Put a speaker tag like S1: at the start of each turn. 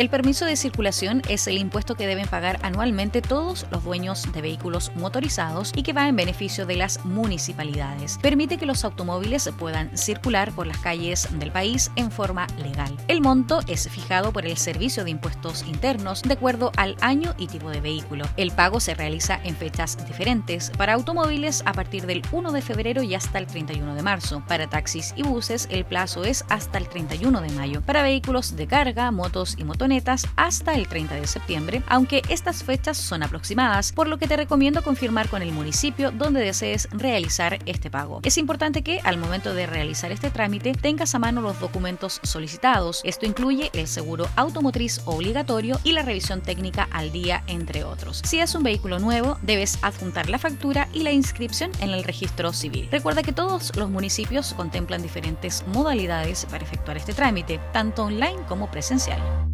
S1: El permiso de circulación es el impuesto que deben pagar anualmente todos los dueños de vehículos motorizados y que va en beneficio de las municipalidades. Permite que los automóviles puedan circular por las calles del país en forma legal. El monto es fijado por el Servicio de Impuestos Internos de acuerdo al año y tipo de vehículo. El pago se realiza en fechas diferentes. Para automóviles a partir del 1 de febrero y hasta el 31 de marzo. Para taxis y buses el plazo es hasta el 31 de mayo. Para vehículos de carga, motos y motonetas hasta el 30 de septiembre, aunque estas fechas son aproximadas, por lo que te recomiendo confirmar con el municipio donde desees realizar este pago. Es importante que al momento de realizar este trámite tengas a mano los documentos solicitados. Esto incluye el seguro automotriz obligatorio y la revisión técnica al día, entre otros. Si es un vehículo nuevo, debes adjuntar la factura y la inscripción en el registro civil. Recuerda que todos los municipios contemplan diferentes modalidades para efectuar este trámite, tanto online como presencial.